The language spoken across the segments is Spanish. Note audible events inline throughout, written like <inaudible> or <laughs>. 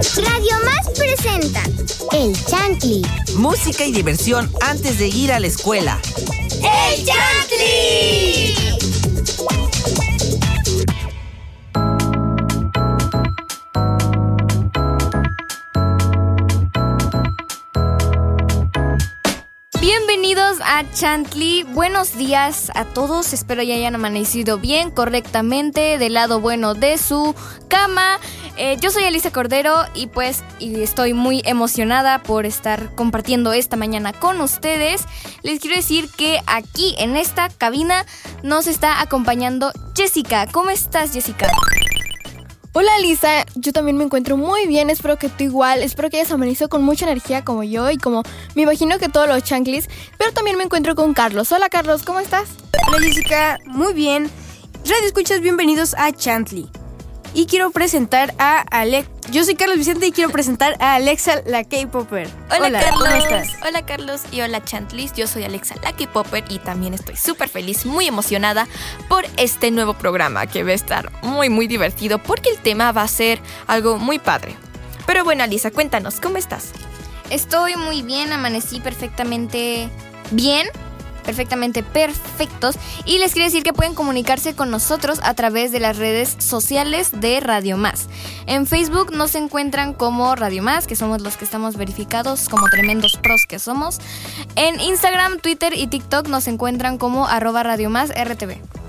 Radio Más presenta El Chantli. Música y diversión antes de ir a la escuela. ¡El Chantli! Bienvenidos a Chantley. Buenos días a todos. Espero ya hayan amanecido bien, correctamente, del lado bueno de su cama. Eh, yo soy Elisa Cordero y pues y estoy muy emocionada por estar compartiendo esta mañana con ustedes. Les quiero decir que aquí en esta cabina nos está acompañando Jessica. ¿Cómo estás, Jessica? Hola Lisa, yo también me encuentro muy bien, espero que tú igual, espero que hayas amanecido con mucha energía como yo y como me imagino que todos los chanclis, pero también me encuentro con Carlos. Hola Carlos, ¿cómo estás? Hola Jessica, muy bien. Radio Escuchas, bienvenidos a Chantley. Y quiero presentar a Alex. Yo soy Carlos Vicente y quiero presentar a Alexa la K-Popper. Hola, Carlos. ¿cómo estás? Hola Carlos y hola Chantlis. Yo soy Alexa Lucky Popper y también estoy súper feliz, muy emocionada por este nuevo programa que va a estar muy muy divertido porque el tema va a ser algo muy padre. Pero bueno, Alisa, cuéntanos, ¿cómo estás? Estoy muy bien, amanecí perfectamente bien. Perfectamente perfectos. Y les quiero decir que pueden comunicarse con nosotros a través de las redes sociales de Radio Más. En Facebook nos encuentran como Radio Más, que somos los que estamos verificados como tremendos pros que somos. En Instagram, Twitter y TikTok nos encuentran como arroba Radio Más RTV.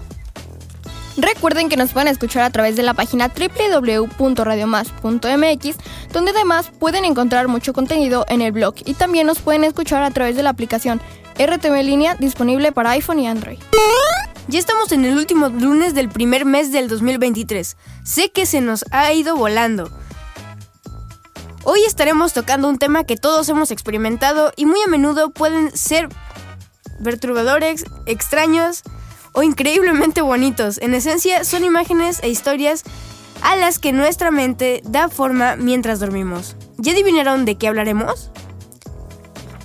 Recuerden que nos pueden escuchar a través de la página www.radiomas.mx, donde además pueden encontrar mucho contenido en el blog y también nos pueden escuchar a través de la aplicación RTV Línea disponible para iPhone y Android. Ya estamos en el último lunes del primer mes del 2023. Sé que se nos ha ido volando. Hoy estaremos tocando un tema que todos hemos experimentado y muy a menudo pueden ser perturbadores, extraños o increíblemente bonitos. En esencia, son imágenes e historias a las que nuestra mente da forma mientras dormimos. ¿Ya adivinaron de qué hablaremos?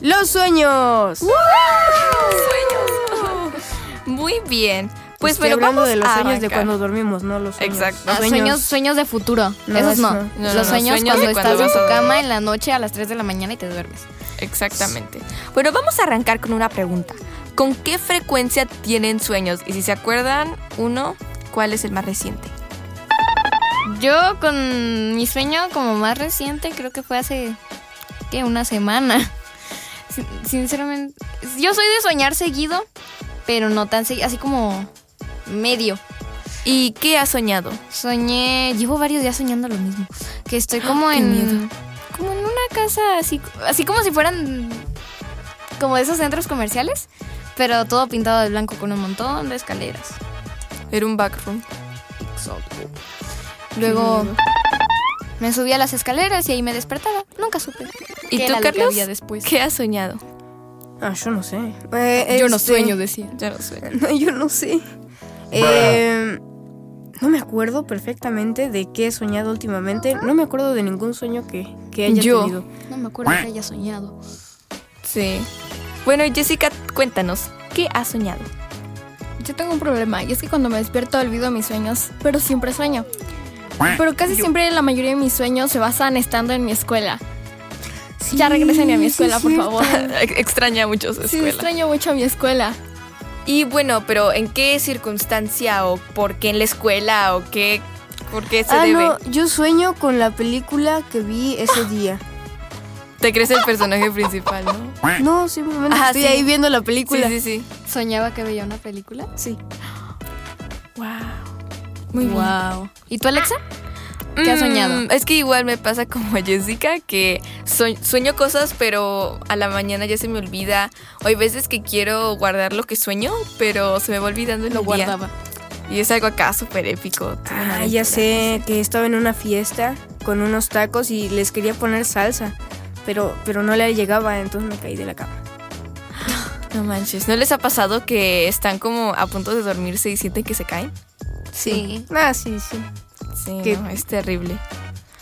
¡Los sueños! <laughs> Muy bien. Pues Estoy bueno, hablando vamos de los sueños de cuando dormimos, no los sueños. Exacto. Ah, sueños, sueños de futuro. No, Esos eso no. no. No, no, Los no, sueños sueños cuando estás en tu cama en la noche a las 3 de la mañana y te duermes. Exactamente. Bueno, vamos a arrancar con una pregunta. ¿Con qué frecuencia tienen sueños? Y si se acuerdan, uno, ¿cuál es el más reciente? Yo con mi sueño como más reciente creo que fue hace, ¿qué? Una semana. <laughs> Sin- Sinceramente, yo soy de soñar seguido, pero no tan seguido, así como medio. ¿Y qué has soñado? Soñé, llevo varios días soñando lo mismo. Que estoy como qué en. miedo. Como en una casa así. Así como si fueran. Como de esos centros comerciales. Pero todo pintado de blanco con un montón de escaleras. Era un backroom. Luego me subí a las escaleras y ahí me despertaba. Nunca supe. ¿Y qué tú, que Carlos? había después. ¿Qué has soñado? Ah, yo no sé. Eh, Yo no este- sueño, decía. Ya no sé. <laughs> No, yo no sé. Eh, no me acuerdo perfectamente de qué he soñado últimamente. No me acuerdo de ningún sueño que, que haya Yo. tenido. No me acuerdo que haya soñado. Sí. Bueno, Jessica, cuéntanos, ¿qué has soñado? Yo tengo un problema y es que cuando me despierto olvido mis sueños, pero siempre sueño. Pero casi siempre la mayoría de mis sueños se basan estando en mi escuela. ya regresen a mi escuela, por favor. <laughs> Extraña mucho su Sí, escuela. extraño mucho a mi escuela. Y bueno, pero ¿en qué circunstancia o por qué en la escuela o qué, por qué se ah, debe? no, yo sueño con la película que vi ese <gasps> día. Te crees el personaje principal, ¿no? No, simplemente Ajá, estoy sí. ahí viendo la Sí, película. sí, sí. ¿Soñaba que veía una película? Sí. <gasps> Wow. Muy bien. Wow. ¿Y tú, Alexa? ¿Qué has soñado? Mm, Es que igual me pasa como a Jessica, que sue- sueño cosas, pero a la mañana ya se me olvida. O hay veces que quiero guardar lo que sueño, pero se me va olvidando en Lo el día. guardaba. Y es algo acá súper épico. Ah, ya sé que estaba en una fiesta con unos tacos y les quería poner salsa. Pero, pero no le llegaba, entonces me caí de la cama. <gasps> No manches. ¿No les ha pasado que están como a punto de dormirse y sienten que se caen? Sí. Ah, sí, sí. No, es terrible.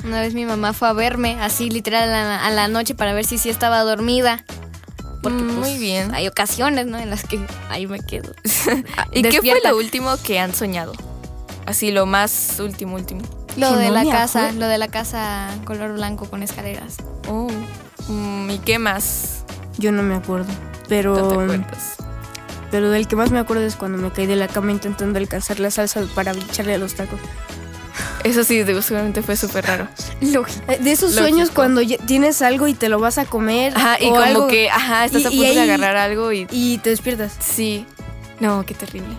Una vez mi mamá fue a verme, así literal a la, a la noche para ver si sí estaba dormida. Porque Mm, pues, muy bien. hay ocasiones, ¿no? En las que ahí me quedo. <laughs> ¿Y <laughs> qué fue lo último que han soñado? Así, lo más último, último. Lo Que de no la casa, acuerdo. lo de la casa color blanco con escaleras. Oh. Mm, ¿Y qué más? Yo no me acuerdo. ¿No te Pero, acuerdas? pero del que más me acuerdo es cuando me caí de la cama intentando alcanzar la salsa para echarle a los tacos. Eso sí, de- seguramente fue súper raro. Eh, De esos Lógico. sueños cuando tienes algo y te lo vas a comer. Ajá, y o como algo, que, ajá, estás y- a punto de agarrar algo y... Y te despiertas. Sí. No, qué terrible.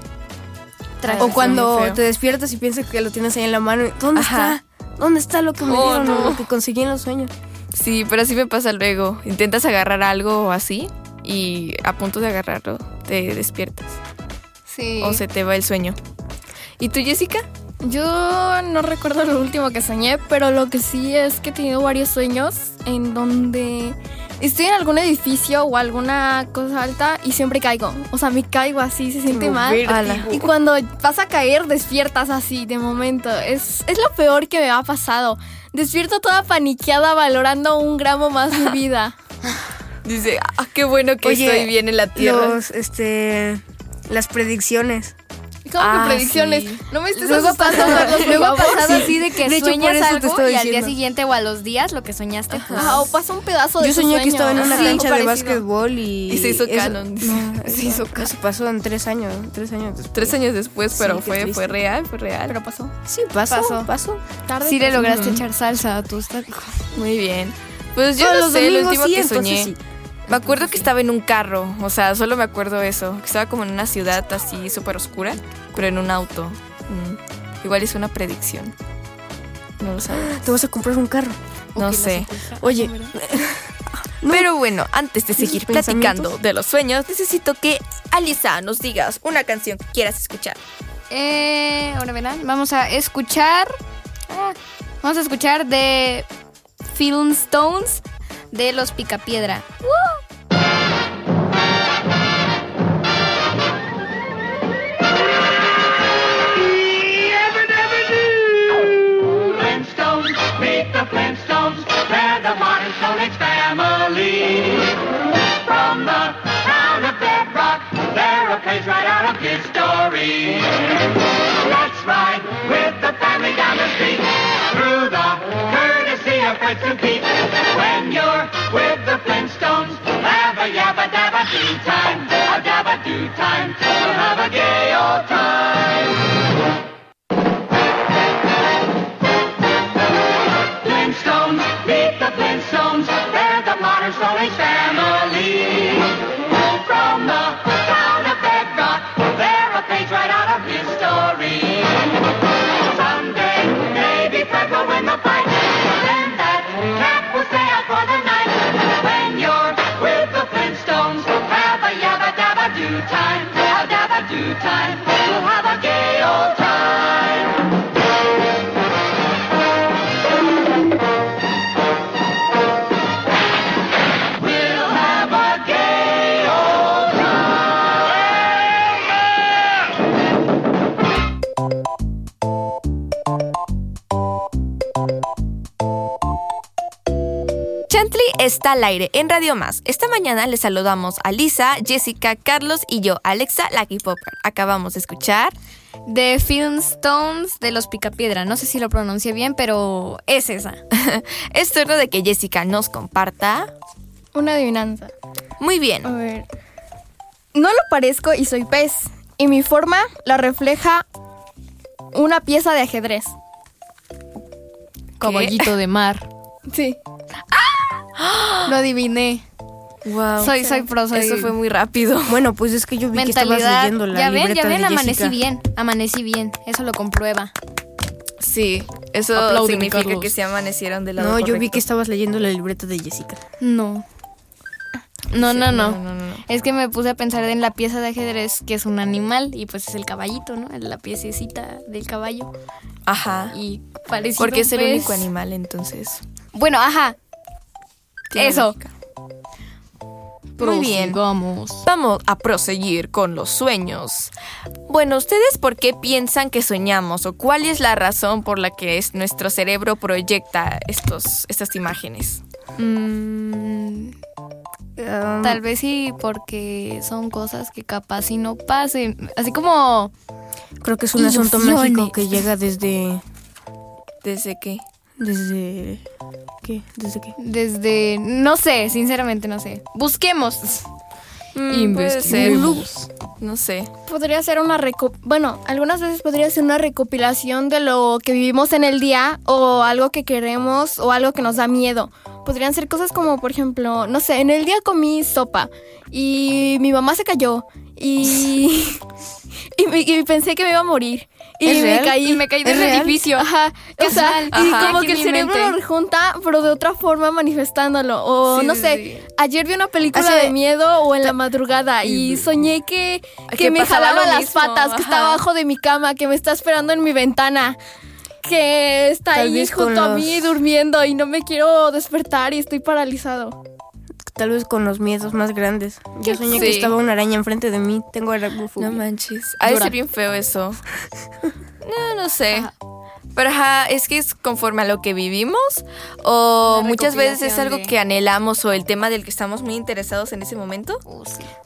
Tra- O cuando te despiertas y piensas que lo tienes ahí en la mano. ¿Dónde Ajá. está? ¿Dónde está lo que me Oh, dieron o no. lo que conseguí en los sueños? Sí, pero así me pasa luego. Intentas agarrar algo así y a punto de agarrarlo te despiertas Sí. o se te va el sueño. ¿Y tú, Jessica? Yo no recuerdo lo último que soñé, pero lo que sí es que he tenido varios sueños en donde estoy en algún edificio o alguna cosa alta y siempre caigo. O sea, me caigo así, se siente mal. Y cuando vas a caer, despiertas así, de momento. Es, es lo peor que me ha pasado. Despierto toda paniqueada, valorando un gramo más mi <laughs> vida. Dice, ah, qué bueno que Oye, estoy bien en la tierra. Los, este, las predicciones. ¿Cómo Ah, que predicciones? sí. No me estés Luego ha asustando, pasado, luego ha pasado así de que De hecho, sueñas te algo y al día siguiente o a los días lo que soñaste. pues, Ah, o pasa un pedazo de Yo soñé que estaba en una cancha de básquetbol y... Y se hizo eso- canon. <laughs> No, <laughs> Se eso- hizo Eso pasó en tres años, tres años después. Tres años después, pero fue, fue real, fue real. Pero pasó. Sí, pasó, Pasó. pasó. Tarde. Sí le lograste echar salsa a tus tacos. Muy bien. Pues yo no los sé, lo domingos último sí, que entonces soñé. Me acuerdo que estaba en un carro, o sea, solo me acuerdo eso. Que estaba como en una ciudad así súper oscura, pero en un auto. Mm, Igual es una predicción. No lo sabes. <gasps> Te vas a comprar un carro. No sé. Oye, <laughs> Pero bueno, antes de ¿Esos seguir platicando de los sueños, necesito que Alisa nos digas una canción que quieras escuchar. Eh, ahora verán, vamos a escuchar. ah, vamos a escuchar de Film Stones de los Picapiedra. Flintstones, page right out of history. Let's ride with the family down the street through the courtesy of Fred and Pete. When you're with the Flintstones, have a yabba dabba do time, a dabba do time. We'll have a gay old time. Está al aire en Radio Más. Esta mañana les saludamos a Lisa, Jessica, Carlos y yo, Alexa Lucky Popper. Acabamos de escuchar. De Film Stones de los Picapiedra. No sé si lo pronuncié bien, pero es esa. <laughs> Es turno de que Jessica nos comparta. Una adivinanza. Muy bien. A ver. No lo parezco y soy pez. Y mi forma la refleja una pieza de ajedrez. Caballito de mar. Sí. <laughs> Lo adiviné. Wow. Soy, soy pro, soy Eso fue muy rápido. bueno, pues es que yo vi que estabas leyendo la ya ven, ya ven, amanecí bien. Amanecí bien. Eso lo comprueba. Sí, eso Apláudeme, significa Carlos. que se amanecieron del lado No, yo vi que estabas leyendo la libreta de Jessica. No. No, no, no, no, no, no. Es que me puse a pensar en la pieza de ajedrez, que es un animal, y pues es el caballito, ¿no? La piececita del caballo. Ajá. Y parece Porque es el único animal, entonces. Bueno, ajá. Eso. Muy bien. Vamos. A proseguir con los sueños. Bueno, ¿ustedes por qué piensan que soñamos o cuál es la razón por la que es- nuestro cerebro proyecta estos, estas imágenes? Mm, Ah, tal vez sí, porque son cosas que capaz si no pasen. Así como creo que es un asunto mágico que llega desde ¿Desde qué? Desde... ¿Qué? ¿Desde qué? Desde. No sé, sinceramente no sé. Busquemos. Mm, puede ser. No sé. Podría ser una reco bueno, algunas veces podría ser una recopilación de lo que vivimos en el día o algo que queremos o algo que nos da miedo. Podrían ser cosas como, por ejemplo, no sé, en el día comí sopa y mi mamá se cayó y, <laughs> y, pensé que me iba a morir. Y ¿Es me real? caí. Y me caí del edificio. Ajá, o sea, y como Aquí que el cerebro mente. lo rejunta, pero de otra forma manifestándolo. O Sí, no sé, sí. ayer vi una película de miedo o en la madrugada y soñé que, que, Que me jalaba las mismo, patas, que está abajo de mi cama, que me está esperando en mi ventana. Que está Tal ahí junto a los- mí durmiendo y no me quiero despertar y estoy paralizado. Tal vez con los miedos más grandes. Yo soñé que estaba una araña enfrente de mí. Tengo aracnofobia. No manches. Ha de ser bien feo eso. <laughs> No, no sé. Pero ajá, es que es conforme a lo que vivimos o Una muchas veces es algo de- que anhelamos o el tema del que estamos muy interesados en ese momento.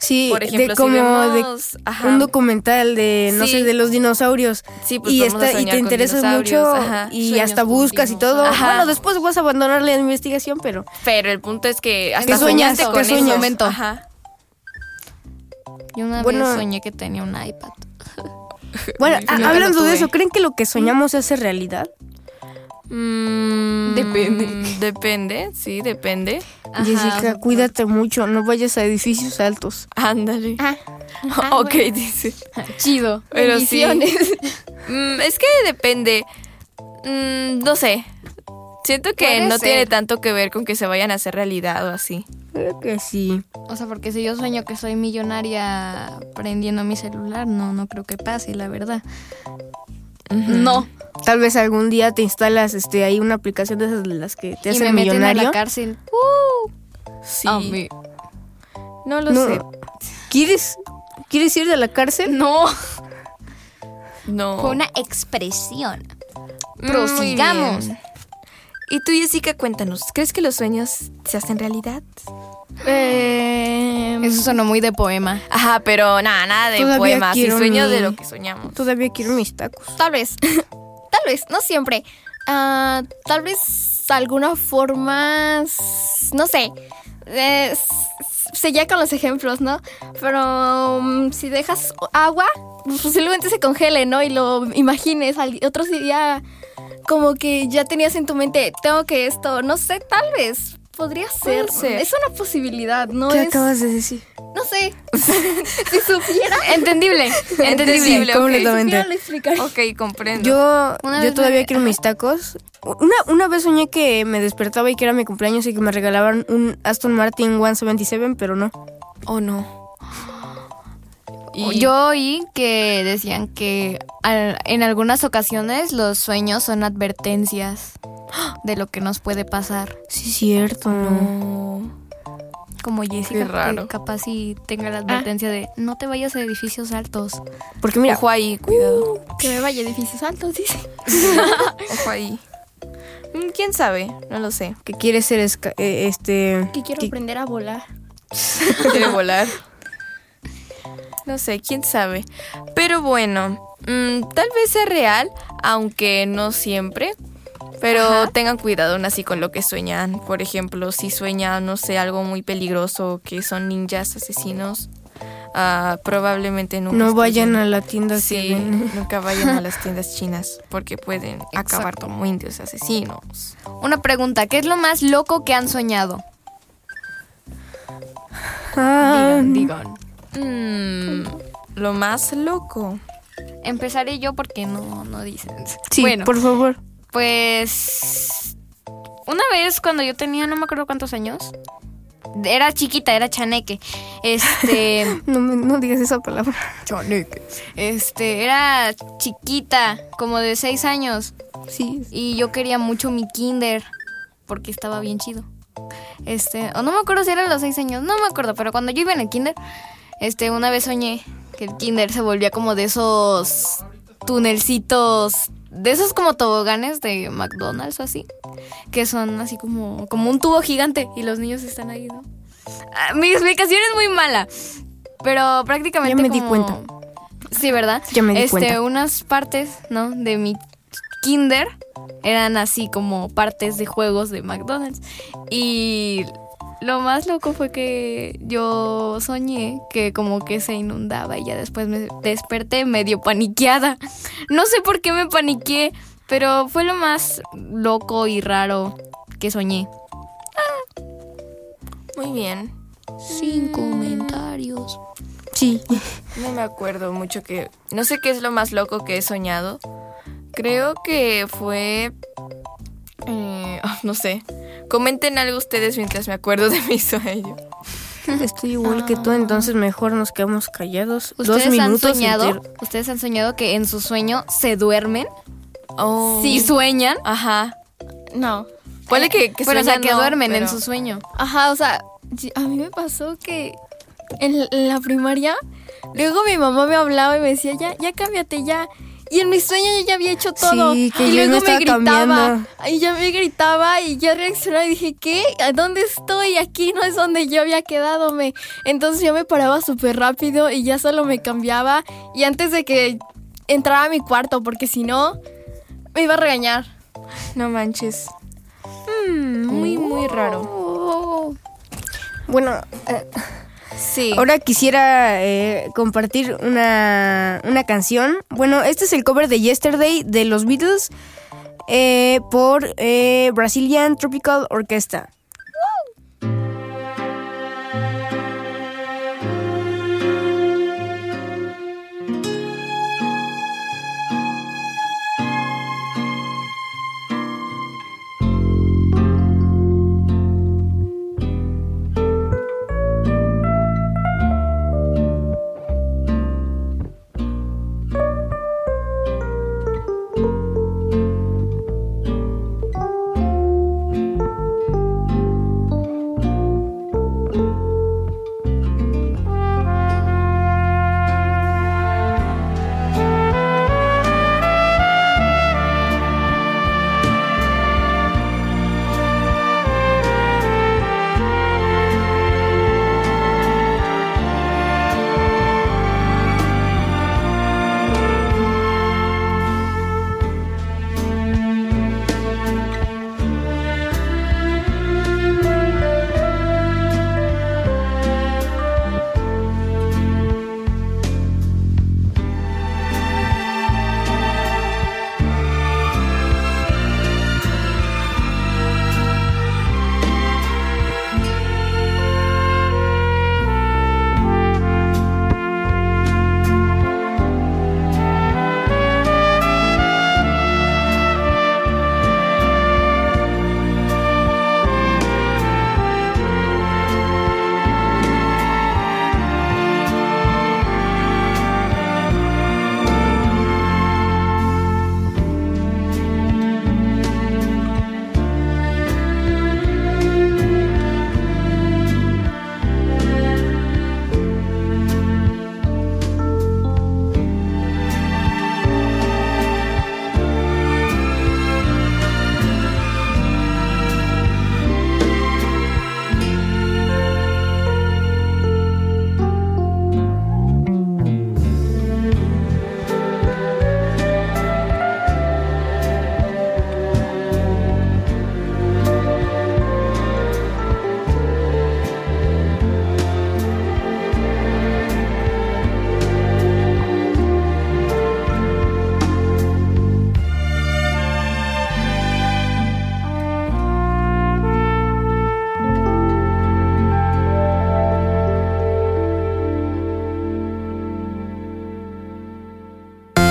Sí, Por ejemplo, de si como vemos, de ajá. un documental de, no Sí. sé, de los dinosaurios. Sí, pues y, está, y te interesas mucho ajá. y Sueños hasta buscas y todo. Ajá. Bueno, después vas a abandonar la investigación, pero Pero el punto es que hasta soñaste ¿Qué con eso. Momento. Ajá. Yo una Bueno. vez soñé que tenía un iPad. Bueno, <laughs> hablando de eso, ¿creen que lo que soñamos se hace realidad? Mm, Depende. <laughs> Depende, sí, depende. Ajá, Jessica, cuídate mucho, no vayas a edificios altos. Ándale. Ah, <laughs> ok, dice. Chido. Pero sí. Mm, es que depende. Mm, no sé. Siento que no ser. tiene tanto que ver con que se vayan a hacer realidad o así. Creo que sí. O sea, porque si yo sueño que soy millonaria prendiendo mi celular, no, no creo que pase, la verdad. No. Tal vez algún día te instalas este ahí una aplicación de esas de las que te y hacen me meten a millonario. la cárcel. Uh, Sí. a mí. No lo No. sé. ¿Quieres, ¿Quieres ir a la cárcel? No. No. Fue una expresión. Muy Prosigamos. bien. Y tú, Jessica, cuéntanos. ¿Crees que los sueños se hacen realidad? Eh, Eso sonó muy de poema. Ajá, pero nada, nada de quiero sueños mi- de lo que soñamos. Todavía quiero mis tacos. Tal vez. <laughs> tal vez, no siempre. Ah, tal vez alguna forma. No sé. Eh, seguía con los ejemplos, ¿no? Pero mm, si dejas agua, pues, posiblemente se congele, ¿no? Y lo imagines. Al otro día, como que ya tenías en tu mente, tengo que esto. No sé, tal vez. Podría ser. Es una posibilidad, ¿no? ¿Qué es. acabas de decir? No sé. <laughs> si supiera. Entendible. Entendible, completamente. supiera, lo explicaría. Ok, comprendo. Yo, Una yo todavía me- quiero mis tacos. Una, una vez soñé que me despertaba y que era mi cumpleaños y que me regalaban un Aston Martin 177, pero no. ¿O no? Yo oí que decían que al- en algunas ocasiones los sueños son advertencias de lo que nos puede pasar. Sí, cierto. No. Como Jessica, Qué raro. que capaz si tenga la advertencia de no te vayas a edificios altos. Porque mira, Ojo ahí, cuidado. Que me vaya a edificios altos, dice. <laughs> Ojo ahí. Mm, ¿Quién sabe? No lo sé. que quiere ser eh, este... Que quiero aprender a volar. <laughs> Quiere volar. No sé, quién sabe. Pero bueno, mm, tal vez sea real, aunque no siempre. Pero tengan cuidado aún así con lo que sueñan. Por ejemplo, si sueñan, no sé, algo muy peligroso, que son ninjas asesinos, ah, probablemente nunca. No vayan a la tienda Sí, <laughs> nunca vayan a las <laughs> tiendas chinas porque pueden acabar como indios asesinos. Una pregunta, ¿qué es lo más loco que han soñado? Ah, Digan. Mm, lo más loco. Empezaré yo porque no, no dicen. sí, bueno, por favor. pues una vez cuando yo tenía no me acuerdo cuántos años, era chiquita, era chaneque. Este, <laughs> No, no digas esa palabra. este, era chiquita, como de seis años. Sí. Y yo quería mucho mi kinder porque estaba bien chido. Este, o no me acuerdo si eran los seis años, no me acuerdo, pero cuando yo iba en el kinder, este, una vez soñé que el kinder se volvía como de esos tunelcitos, de esos como toboganes de McDonald's o así, que son así como, como un tubo gigante y los niños están ahí, ¿no? Ah, mi explicación es muy mala, pero prácticamente Ya me di cuenta. Sí, ¿verdad? Ya me di este, cuenta. unas partes, ¿no? De mi kinder eran así como partes de juegos de McDonald's. Y lo más loco fue que yo soñé que como que se inundaba y ya después me desperté medio paniqueada. No sé por qué me paniqué, pero fue lo más loco y raro que soñé. Muy bien. Sin comentarios. Sí. No me acuerdo mucho que... No sé qué es lo más loco que he soñado. Creo que fue... eh, ah, <laughs> no sé. Comenten algo ustedes mientras me acuerdo de mi sueño. Estoy igual que tú, entonces mejor nos quedamos callados. Dos ¿Ustedes han minutos. soñado? enter- ¿Ustedes han soñado que en su sueño se duermen? Oh. ¿Sí sueñan? Ajá. No. Puede que, que Pero o sea, que no, duermen en su sueño. Ajá, o sea, a mí me pasó que en la primaria, luego mi mamá me hablaba y me decía, ya, ya cámbiate ya. Y en mi sueño yo ya había hecho todo. Sí, que y yo luego me gritaba. cambiando. Y ya me gritaba y yo reaccionaba y dije, ¿qué? ¿A dónde estoy? Aquí no es donde yo había quedado. Me... Entonces yo me paraba súper rápido y ya solo me cambiaba. Y antes de que entrara a mi cuarto, porque si no, me iba a regañar. No manches. Mm, muy, muy raro. Oh. Bueno, eh, Sí. ahora quisiera eh, compartir una, una canción. Bueno, este es el cover de Yesterday de los Beatles eh, por eh, Brazilian Tropical Orchestra.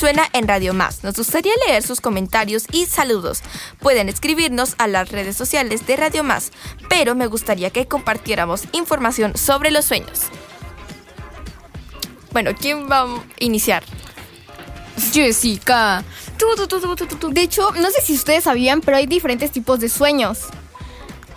Suena en Radio Más. Nos gustaría leer sus comentarios y saludos. Pueden escribirnos a las redes sociales de Radio Más, pero me gustaría que compartiéramos información sobre los sueños. Bueno, ¿quién va a iniciar? Jessica. De hecho, no sé si ustedes sabían, pero hay diferentes tipos de sueños.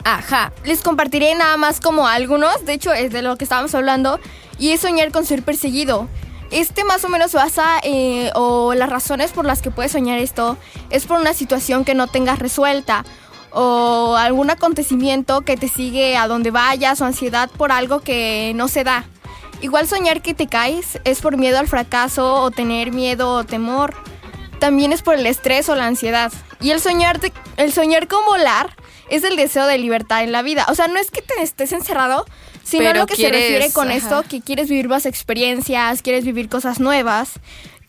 Ajá, les compartiré nada más como algunos, de hecho es de lo que estábamos hablando, y es soñar con ser perseguido. Este más o menos basa, eh, o las razones por las que puedes soñar esto, es por una situación que no tengas resuelta, o algún acontecimiento que te sigue a donde vayas, o ansiedad por algo que no se da. Igual soñar que te caes es por miedo al fracaso, o tener miedo o temor. También es por el estrés o la ansiedad. Y el soñar, el soñar con volar es el deseo de libertad en la vida. O sea, no es que te estés encerrado, sino Pero lo que quieres, se refiere con ajá. esto, que quieres vivir más experiencias, quieres vivir cosas nuevas.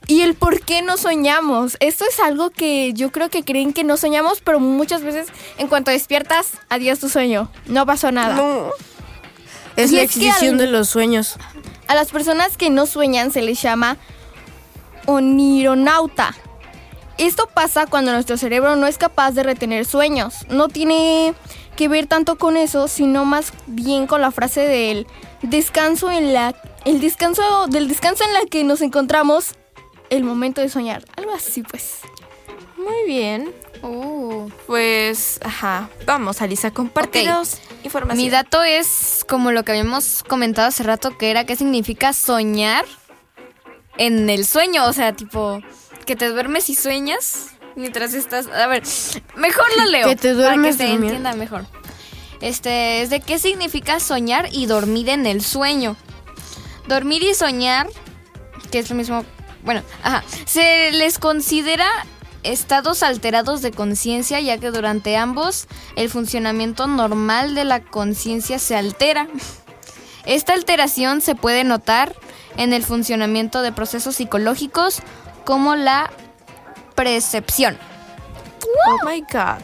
Y el por qué no soñamos. Esto es algo que yo creo que creen que no soñamos, pero muchas veces en cuanto despiertas, adiós tu sueño. No pasó nada. No. Es Y la al- de los sueños. A las personas que no sueñan se les llama onironauta. Esto pasa cuando nuestro cerebro no es capaz de retener sueños. No tiene que ver tanto con eso, sino más bien con la frase del descanso en la el descanso del descanso en la que nos encontramos el momento de soñar. Algo así pues. Muy bien. Uh. Pues, ajá. Vamos, Alisa, compártenos información. Mi dato es como lo que habíamos comentado hace rato, que era qué significa soñar en el sueño. O sea, tipo, que te duermes y sueñas mientras estás. A ver, mejor lo leo. Que te duermes Para que se durmiendo. entienda mejor. Este, es de qué significa soñar y dormir en el sueño. Dormir y soñar, que es lo mismo. Bueno, ajá. Se les considera estados alterados de conciencia, ya que durante ambos el funcionamiento normal de la conciencia se altera. Esta alteración se puede notar en el funcionamiento de procesos psicológicos como la percepción. Oh my God.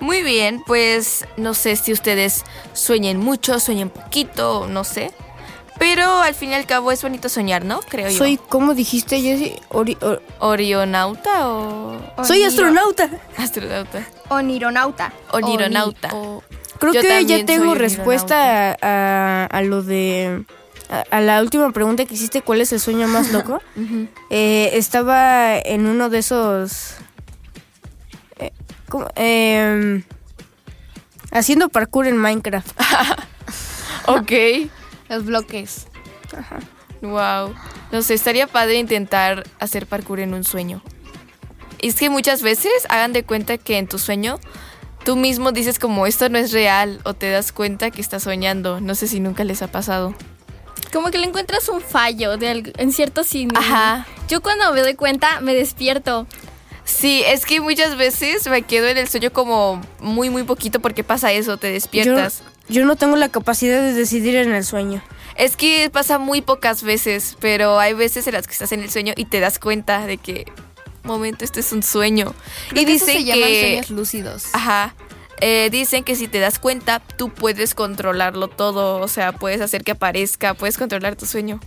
Muy bien, pues no sé si ustedes sueñen mucho, sueñen poquito, no sé. Pero al fin y al cabo es bonito soñar, ¿no? Creo yo. Soy, ¿cómo dijiste, Jessy? Ori- or- orionauta o Soy Oniro- astronauta. astronauta. Onironauta. Onironauta. O- Creo Yo que ya tengo soy respuesta a, a- a lo de... A, a la última pregunta que hiciste, ¿cuál es el sueño más <laughs> loco? Eh, estaba en uno de esos... eh, ¿cómo? Em, haciendo parkour en Minecraft. <laughs> Ok. Los bloques. Wow. No sé, estaría padre intentar hacer parkour en un sueño. Es que muchas veces hagan de cuenta que en tu sueño tú mismo dices como esto no es real o te das cuenta que estás soñando. No sé si nunca les ha pasado. Como que le encuentras un fallo de algo- en cierto signo. Ajá. Yo cuando me doy cuenta me despierto. Sí, es que muchas veces me quedo en el sueño como muy, muy poquito porque pasa eso, te despiertas. yo no tengo la capacidad de decidir en el sueño. Es que pasa muy pocas veces, pero hay veces en las que estás en el sueño y te das cuenta de que, momento, este es un sueño. Creo y que eso dicen se llaman que, sueños lúcidos. ajá, eh, dicen que si te das cuenta, tú puedes controlarlo todo, o sea, puedes hacer que aparezca, puedes controlar tu sueño.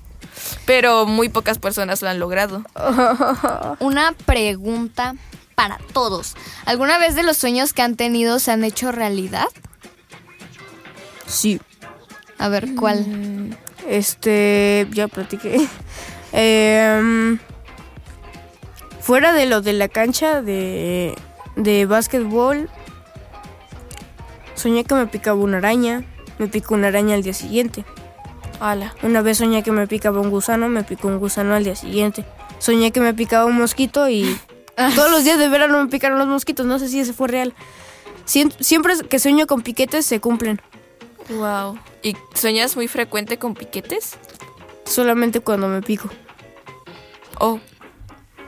Pero muy pocas personas lo han logrado. <laughs> Una pregunta para todos. ¿Alguna vez de los sueños que han tenido se han hecho realidad? Sí. A ver, ¿cuál? Este, ya platiqué. <laughs> Em, fuera de lo de la cancha de, de básquetbol, soñé que me picaba una araña. Me picó una araña al día siguiente. Hala. Una vez soñé que me picaba un gusano, me picó un gusano al día siguiente. Soñé que me picaba un mosquito y todos los días de verano me picaron los mosquitos. No sé si ese fue real. Siem- Siempre que sueño con piquetes se cumplen. Wow. ¿Y sueñas muy frecuente con piquetes? Solamente cuando me pico. Oh.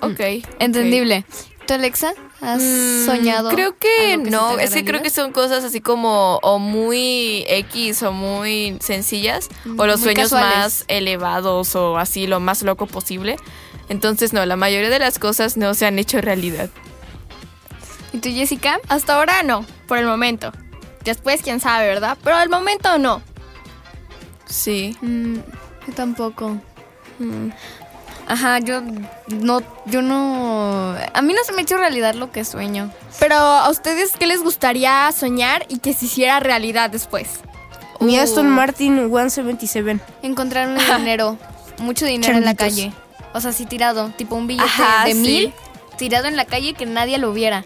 Ok. Entendible. ¿Tú, Alexa, has Mm, soñado? Creo que no, es que creo que son cosas así como o muy X o muy sencillas o los sueños casuales. más elevados o así lo más loco posible. Entonces no, la mayoría de las cosas no se han hecho realidad. ¿Y tú, Jessica? Hasta ahora no, por el momento. Después quién sabe, ¿verdad? Pero al momento no. Sí. Mm, yo tampoco. Ajá, yo no, yo no... A mí no se me ha hecho realidad lo que sueño. Pero a ustedes, ¿qué les gustaría soñar y que se hiciera realidad después? Mi Uh. Aston Martin 177. Encontrarme <laughs> dinero, mucho dinero en la calle. O sea, sí tirado, tipo un billete Ajá, de sí. mil tirado en la calle que nadie lo viera.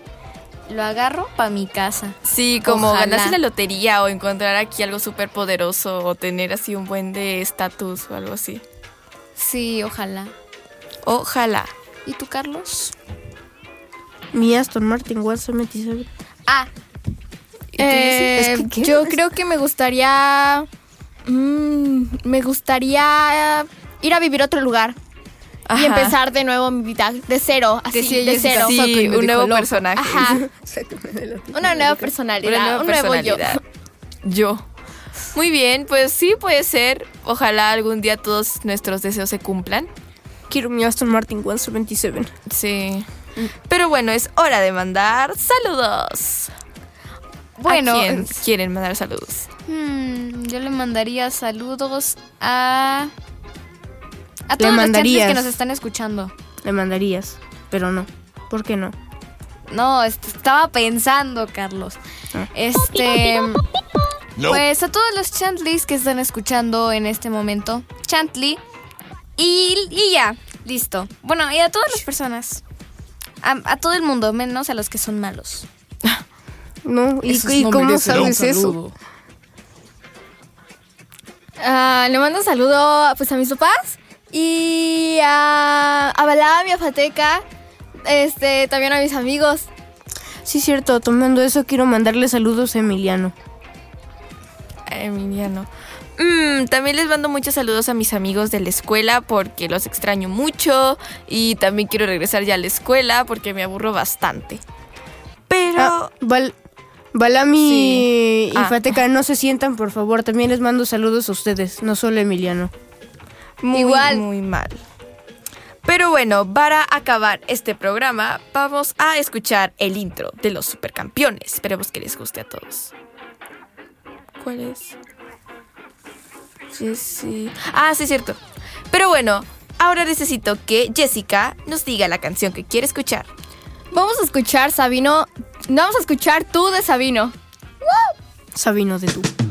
Lo agarro para mi casa. Sí, como Ojalá. ganarse la lotería o encontrar aquí algo súper poderoso o tener así un buen de estatus o algo así. Sí, ojalá. Ojalá. ¿Y tú, Carlos? Mi Aston Martin 177. Ah, Eh, Es que, ¿qué? yo creo que me gustaría. mm, me gustaría ir a vivir a otro lugar y empezar de nuevo mi vida, de cero, así, de cero. Sí, me un nuevo loco. personaje. Ajá. <laughs> Una nueva Una personalidad, nueva un nuevo yo. Yo. Muy bien, pues sí puede ser. Ojalá algún día todos nuestros deseos se cumplan. Quiero mi Aston Martin 177. Sí. Pero bueno, es hora de mandar saludos. Bueno, ¿A quién quieren mandar saludos? hmm, yo le mandaría saludos a. A todos los que nos están escuchando. Le mandarías, pero no. ¿Por qué no? No, est- estaba pensando, Carlos. Ah. Este. Pues a todos los chantlis que están escuchando en este momento, chantli. Y, y ya, listo. Bueno, y a todas las personas. A, a todo el mundo, menos a los que son malos. <laughs> No, ¿y, y no cómo sabes eso? Ah, le mando un saludo pues, a mis papás y a, a Balá, mi afateca, este, también a mis amigos. Sí, cierto, tomando eso quiero mandarle saludos a Emiliano. Emiliano. Mm, también les mando muchos saludos a mis amigos de la escuela porque los extraño mucho y también quiero regresar ya a la escuela porque me aburro bastante. Pero Ah, Val- Balami Sí. y Ah. Fateca, no se sientan, por favor. También les mando saludos a ustedes, no solo a Emiliano. muy, igual. muy mal. Pero bueno, para acabar este programa, vamos a escuchar el intro de los supercampeones. Esperemos que les guste a todos. ¿Cuál es? Jessy. Ah, sí, es cierto. Pero bueno, ahora necesito que Jessica nos diga la canción que quiere escuchar. Vamos a escuchar Sabino. No vamos a escuchar tú de Sabino. Sabino de tú.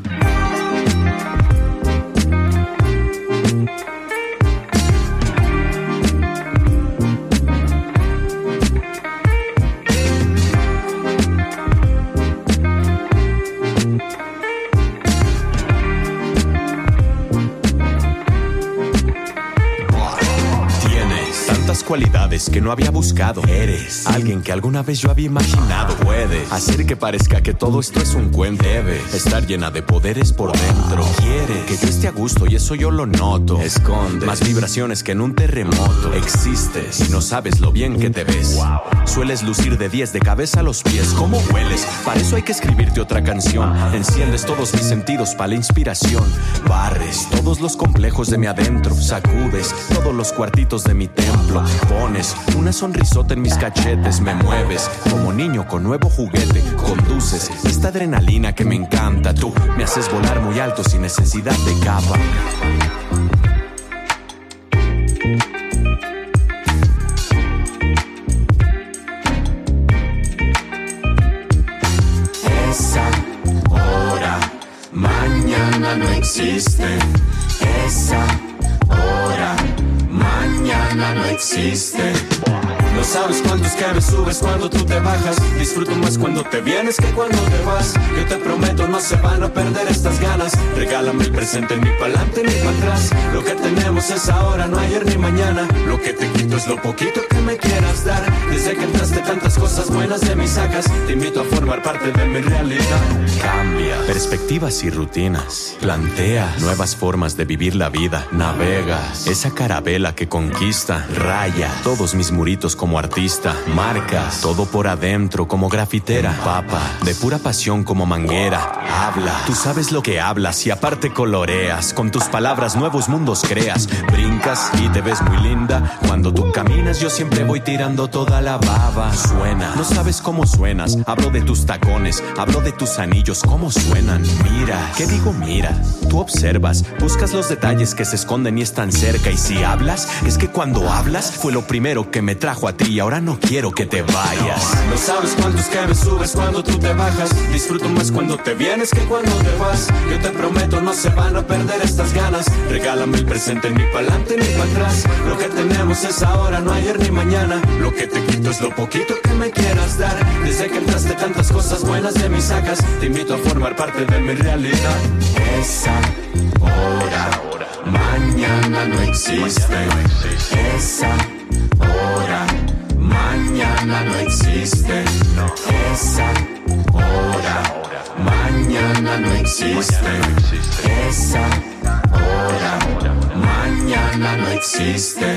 Cualidades que no había buscado. Eres alguien que alguna vez yo había imaginado. Puedes hacer que parezca que todo esto es un cuento. Debes estar llena de poderes por dentro. Quieres que yo esté a gusto y eso yo lo noto. Esconde más vibraciones que en un terremoto. Existes y no sabes lo bien que te ves. Sueles lucir de 10 de cabeza a los pies. ¿Cómo hueles? Para eso hay que escribirte otra canción. Enciendes todos mis sentidos para la inspiración. Barres todos los complejos de mi adentro. Sacudes todos los cuartitos de mi templo. Pones una sonrisota en mis cachetes. Me mueves como niño con nuevo juguete. Conduces esta adrenalina que me encanta. Tú me haces volar muy alto sin necesidad de capa. Esa hora mañana no existe. Esa mañana no existe. No sabes cuántos que me subes cuando tú te bajas. Disfruto más cuando te vienes que cuando te vas. Yo te prometo, no se van a perder estas ganas. Regálame el presente ni pa'lante ni para atrás. Lo que tenemos es ahora, no ayer ni mañana. Lo que te quito es lo poquito que me quieras dar. Desde que entraste tantas cosas buenas de mis sacas. Te invito a formar parte de mi realidad. Cambia perspectivas y rutinas. Plantea nuevas formas de vivir la vida. Navegas esa carabela que conquista. Raya todos mis muritos como artista. Marcas todo por adentro como grafitera. Papa de pura pasión como manguera. Habla, tú sabes lo que hablas y aparte coloreas. Con tus palabras nuevos mundos creas. Brincas y te ves muy linda. Cuando tú caminas yo siempre voy tirando toda la baba. Suena, no sabes cómo suenas. Hablo de tus tacones, hablo de tus anillos, cómo suenan. Mira, ¿qué digo mira? Tú observas, buscas los detalles que se esconden y están cerca. Y si hablas, es que cuando hablas fue lo primero que me trajo a ti ahora no quiero que te vayas. No sabes cuántos que me subes cuando tú te bajas. Disfruto más cuando te vienes que cuando te vas. Yo te prometo, no se van a perder estas ganas. Regálame el presente ni pa'lante ni para atrás. Lo que tenemos es ahora, no ayer ni mañana. Lo que te quito es lo poquito que me quieras dar. Desde que entraste tantas cosas buenas de mis sacas, te invito a formar parte de mi realidad. Esa hora, mañana no existe. Esa hora, mañana no existe. Esa hora, mañana no existe. Esa hora, mañana no existe.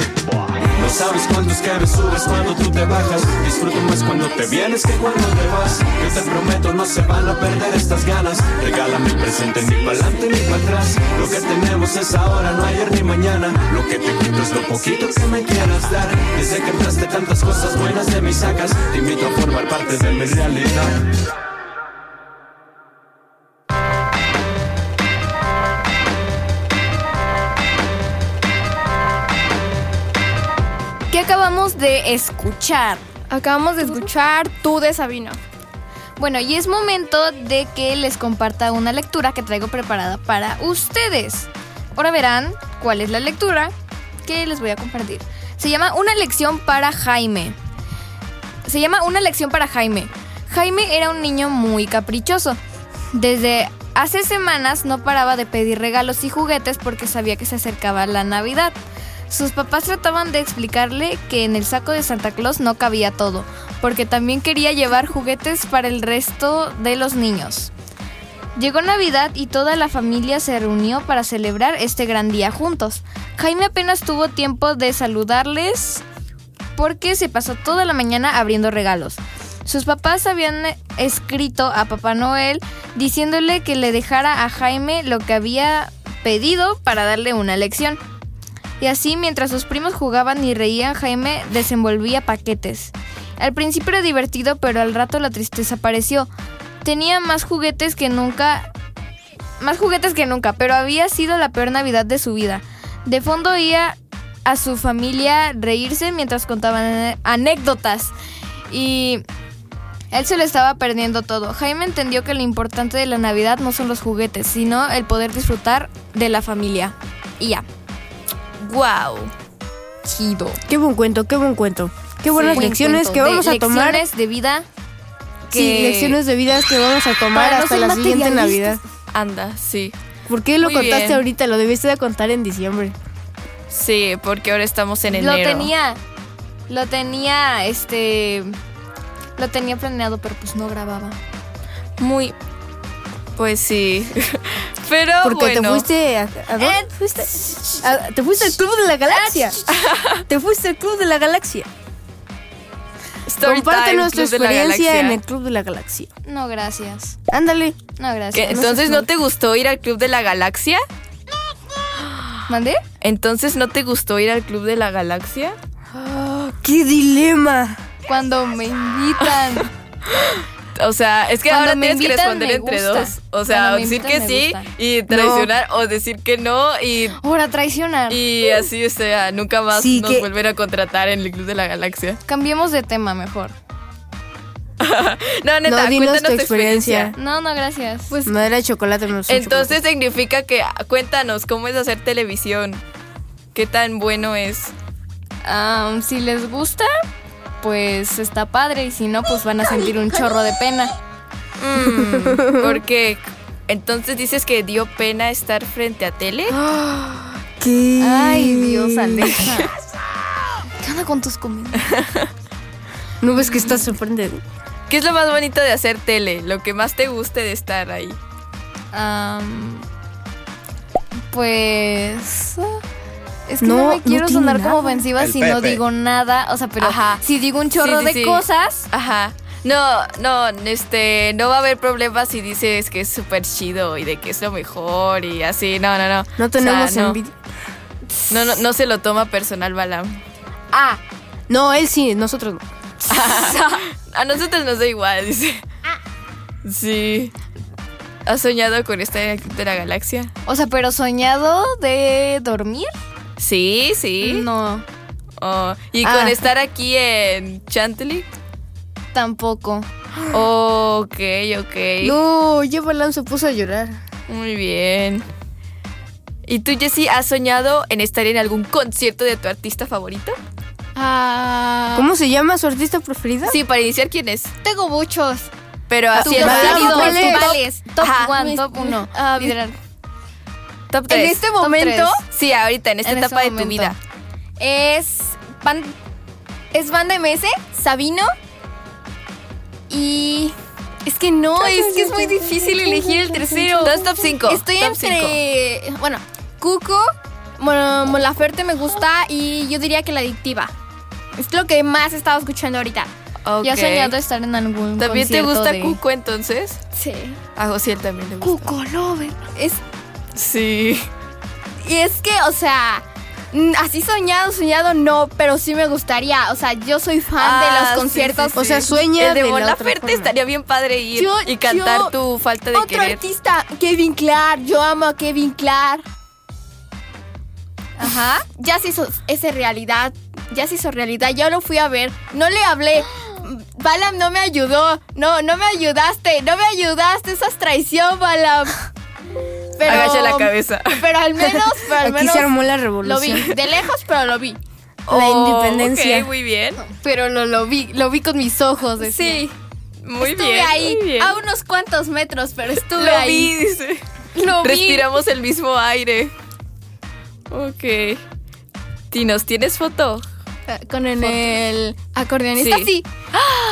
No sabes cuántos que me subes cuando tú te bajas. Disfruto más cuando te vienes que cuando te vas. Yo te prometo, no se van a perder estas ganas. Regálame el presente, ni pa'lante ni para atrás. Lo que es ahora, no ayer ni mañana. Lo que te quito es lo poquito que me quieras dar. Desde que entraste tantas cosas buenas de mis sacas, te invito a formar parte de mi realidad. ¿Qué acabamos de escuchar? Acabamos de escuchar tú de Sabino. Bueno, y es momento de que les comparta una lectura que traigo preparada para ustedes. Ahora verán cuál es la lectura que les voy a compartir. Se llama Una lección para Jaime. Se llama Una lección para Jaime. Jaime era un niño muy caprichoso. Desde hace semanas no paraba de pedir regalos y juguetes porque sabía que se acercaba la Navidad. Sus papás trataban de explicarle que en el saco de Santa Claus no cabía todo, porque también quería llevar juguetes para el resto de los niños. Llegó Navidad y toda la familia se reunió para celebrar este gran día juntos. Jaime apenas tuvo tiempo de saludarles porque se pasó toda la mañana abriendo regalos. Sus papás habían escrito a Papá Noel diciéndole que le dejara a Jaime lo que había pedido para darle una lección. Y así, mientras sus primos jugaban y reían, Jaime desenvolvía paquetes. Al principio era divertido, pero al rato la tristeza apareció. Tenía más juguetes que nunca. Más juguetes que nunca, pero había sido la peor Navidad de su vida. De fondo oía a su familia reírse mientras contaban anécdotas. Y él se lo estaba perdiendo todo. Jaime entendió que lo importante de la Navidad no son los juguetes, sino el poder disfrutar de la familia. Y ya. ¡Wow! Chido. Qué buen cuento, qué buen cuento. Qué buenas Buen lecciones que de vamos a tomar. Lecciones de vida. Sí, lecciones de vida que vamos a tomar Para hasta la siguiente Navidad. Anda, sí. ¿Por qué lo Muy contaste bien. ahorita? Lo debiste de contar en diciembre. Sí, porque ahora estamos en enero. Lo tenía. Lo tenía, este. Lo tenía planeado, pero pues no grababa. Muy. Pues sí. <laughs> Pero Porque te fuiste a, ¿a dónde Eh, fuiste? A- te fuiste al Club de la Galaxia. <laughs> te fuiste al Club de la Galaxia. Story Club de la experiencia en el Club de la Galaxia. No, gracias. Ándale. No, ¿Qué? gracias. Entonces, ¿no te gustó ir al Club de la Galaxia? ¿Mandé? Entonces, ¿no te gustó ir al Club de la Galaxia? ¡Qué dilema! Cuando me invitan. <laughs> O sea, es que Cuando ahora me tienes que responder me entre gusta. dos. O sea, decir invitan, que sí gusta. y traicionar o decir que no y, Ahora traicionar. y así, o sea, nunca más Sí, nos que- volver a contratar en el Club de la Galaxia. Cambiemos de tema mejor. <laughs> No, neta, No, cuéntanos tu experiencia. experiencia. No, no, gracias. Pues madera de chocolate me gusta Entonces significa que cuéntanos cómo es hacer televisión. ¿Qué tan bueno es? Ah, si les gusta, pues está padre. Y si no, pues van a sentir un chorro de pena. Mm, <laughs> porque entonces dices que dio pena estar frente a tele. <gasps> ¿Qué? Ay, Dios, Alexa. <laughs> ¿Qué onda con tus comidas? <laughs> ¿No ves que estás sorprendido? ¿Qué es lo más bonito de hacer tele? Lo que más te guste de estar ahí. Pues. Es que no, No, me quiero sonar nada. como ofensiva El si no digo nada. O sea, pero Ajá. si digo un chorro Sí, sí, de sí. cosas. Ajá. No, no, este, no va a haber problemas si dices que es súper chido y de que es lo mejor y así. No, no, no. No O tenemos sea, no. envidia. No, no, no se lo toma personal, Balam. Ah, No, él sí, nosotros no. <laughs> A nosotros nos da igual, dice. Sí. ¿Has soñado con estar en el Club de la Galaxia? O sea, pero soñado de dormir. Sí, sí. No, Oh, ¿Y Ah. con estar aquí en Chantilly? tampoco. Ok, ok. No, ya Balam se puso a llorar. Muy bien. ¿Y tú, Jessie, has soñado en estar en algún concierto de tu artista favorito? Ah, ¿Cómo se llama su artista preferida? Sí, para iniciar, ¿quién es? Tengo muchos. Pero así el top, Madame, top, ¿cuál es? principales. Top Ajá. 1, top 1. Ah, Literal. top En 3. este momento Sí, ahorita, en esta En etapa este de tu vida. es es banda MS, Sabino y es que no, es que es muy difícil elegir el tercero. Entonces, top 5. Estoy entre bueno, Cuco, Mon- Mon Laferte me gusta y yo diría que la adictiva. Es lo que más he estado escuchando ahorita. Ya he soñado estar en algún ¿También te gusta de- Cuco entonces? Sí. A Josiel también le gusta. Cuco Lover. Es Sí. Y es que, o sea, así soñado, soñado no, pero sí me gustaría. O sea, yo soy fan Ah, de los sí, conciertos. sí, O sea, sueña El de de la Mon Laferte forma. estaría bien padre ir Yo- y cantar yo- tu falta de Otro querer. artista, Kevin Clark. Yo amo a Kevin Clark. Ajá. Ya se hizo esa realidad. Ya se hizo realidad. Ya lo fui a ver. No le hablé. <gasps> Balam no me ayudó. No, no me ayudaste. No me ayudaste. Esa es traición, Balam. Pero, Agacha la cabeza. Pero al menos, pero al Aquí menos se armó la lo revolución. vi. De lejos, pero lo vi. La independencia. Ok, muy bien. Pero lo, lo vi, lo vi con mis ojos. decía. Sí. Muy estuve bien. ahí muy bien. a unos cuantos metros, pero estuve Lo ahí. vi, dice. Lo vi. Respiramos el mismo aire. Ok. Tinos, ¿tienes foto? Eh, Con el, el acordeonista Sí. sí.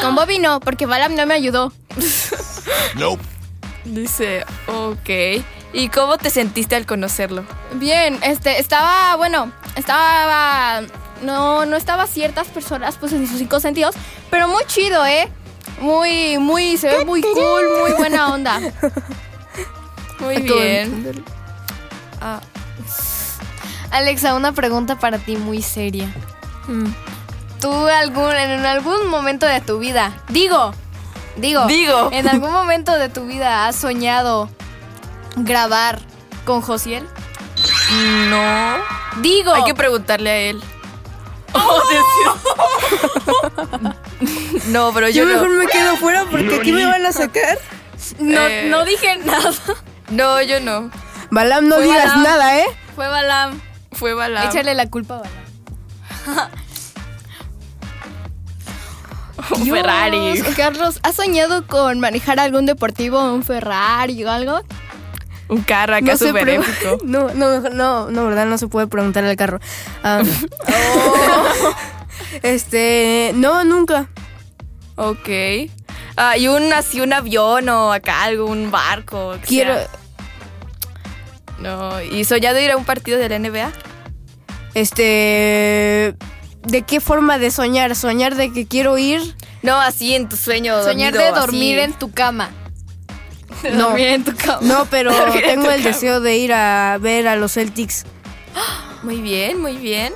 Con Bobby no, porque Balam no me ayudó. <laughs> Dice, ok. ¿Y cómo te sentiste al conocerlo? Bien, este, estaba, bueno, estaba, no, no estaba ciertas personas, pues en sus cinco sentidos, pero muy chido, ¿eh? Muy, muy, se ve muy cool, muy buena onda. Muy bien. Ah, Alexa, una pregunta para ti muy seria. Mm. ¿Tú algún, en algún momento de tu vida, digo, digo, Digo. en algún momento de tu vida has soñado grabar con Josiel? no. Digo, Hay que preguntarle a él. <laughs> Oh, <laughs> Dios mío. <laughs> no, pero yo, Yo mejor no. me quedo fuera porque aquí me van a sacar. no, eh. no dije nada. No, yo no. Balam, no Fue digas Balam. nada, ¿eh? Fue Balam. Fue Balam. Échale la culpa a Balam. Un Ferrari. Carlos, ¿has soñado con manejar algún deportivo, un Ferrari o algo? Un carro acá No súper épico. <laughs> No, no, no, no, verdad, no se puede preguntar al carro. Ah, <laughs> <laughs> Este, no, nunca. Ok. Ah, y un así un avión o acá algún barco. que Quiero, sea. No. ¿Y soñado ir a un partido de la NBA? este, ¿de qué forma de soñar? ¿Soñar de que quiero ir? No, así en tu sueño. Soñar dormido, de dormir así. en tu cama. <laughs> No. en tu cama. No, pero <laughs> tengo el cama. deseo de ir a ver a los Celtics. <gasps> Muy bien, muy bien.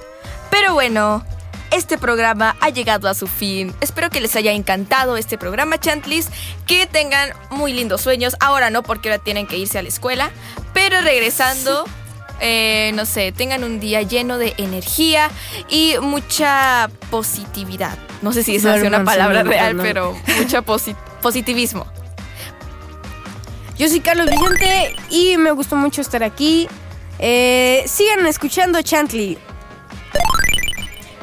Pero bueno, este programa ha llegado a su fin. Espero que les haya encantado este programa, Chantlis. Que tengan muy lindos sueños. Ahora no, porque ahora tienen que irse a la escuela. Pero regresando, <laughs> eh, no sé, tengan un día lleno de energía y mucha positividad. No sé si esa No, es una palabra real, pero mucha posi- positivismo. Yo soy Carlos Vicente y me gustó mucho estar aquí. Eh, sigan escuchando Chantley.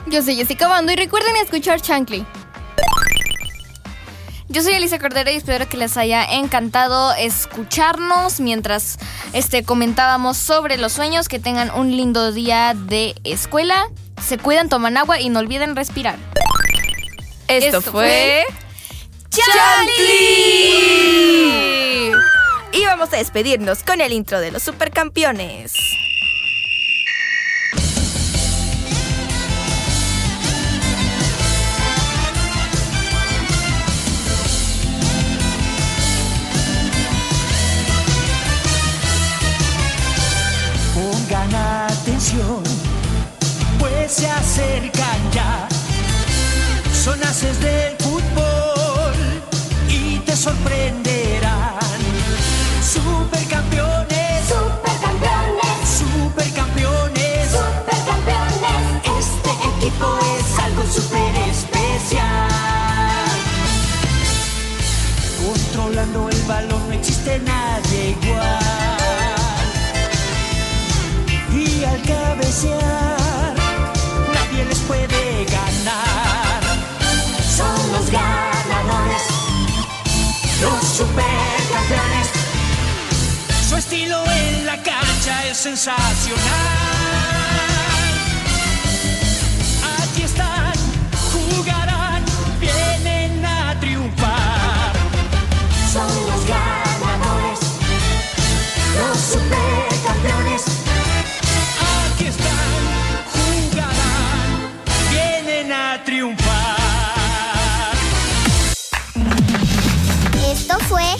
Yo soy Jessica Bando y recuerden escuchar Chancli. Yo soy Elisa Cordero y espero que les haya encantado escucharnos mientras este, comentábamos sobre los sueños. Que tengan un lindo día de escuela. Se cuidan, toman agua y no olviden respirar. Esto, Esto fue... ¡Chantli! Y vamos a despedirnos con el intro de los supercampeones. Pongan atención, pues se acercan ya. Son haces del fútbol y te sorprenderán. Supercampeones, es sensacional. Aquí están, jugarán, vienen a triunfar. Son los ganadores, los supercampeones. Aquí están, jugarán, vienen a triunfar. Esto fue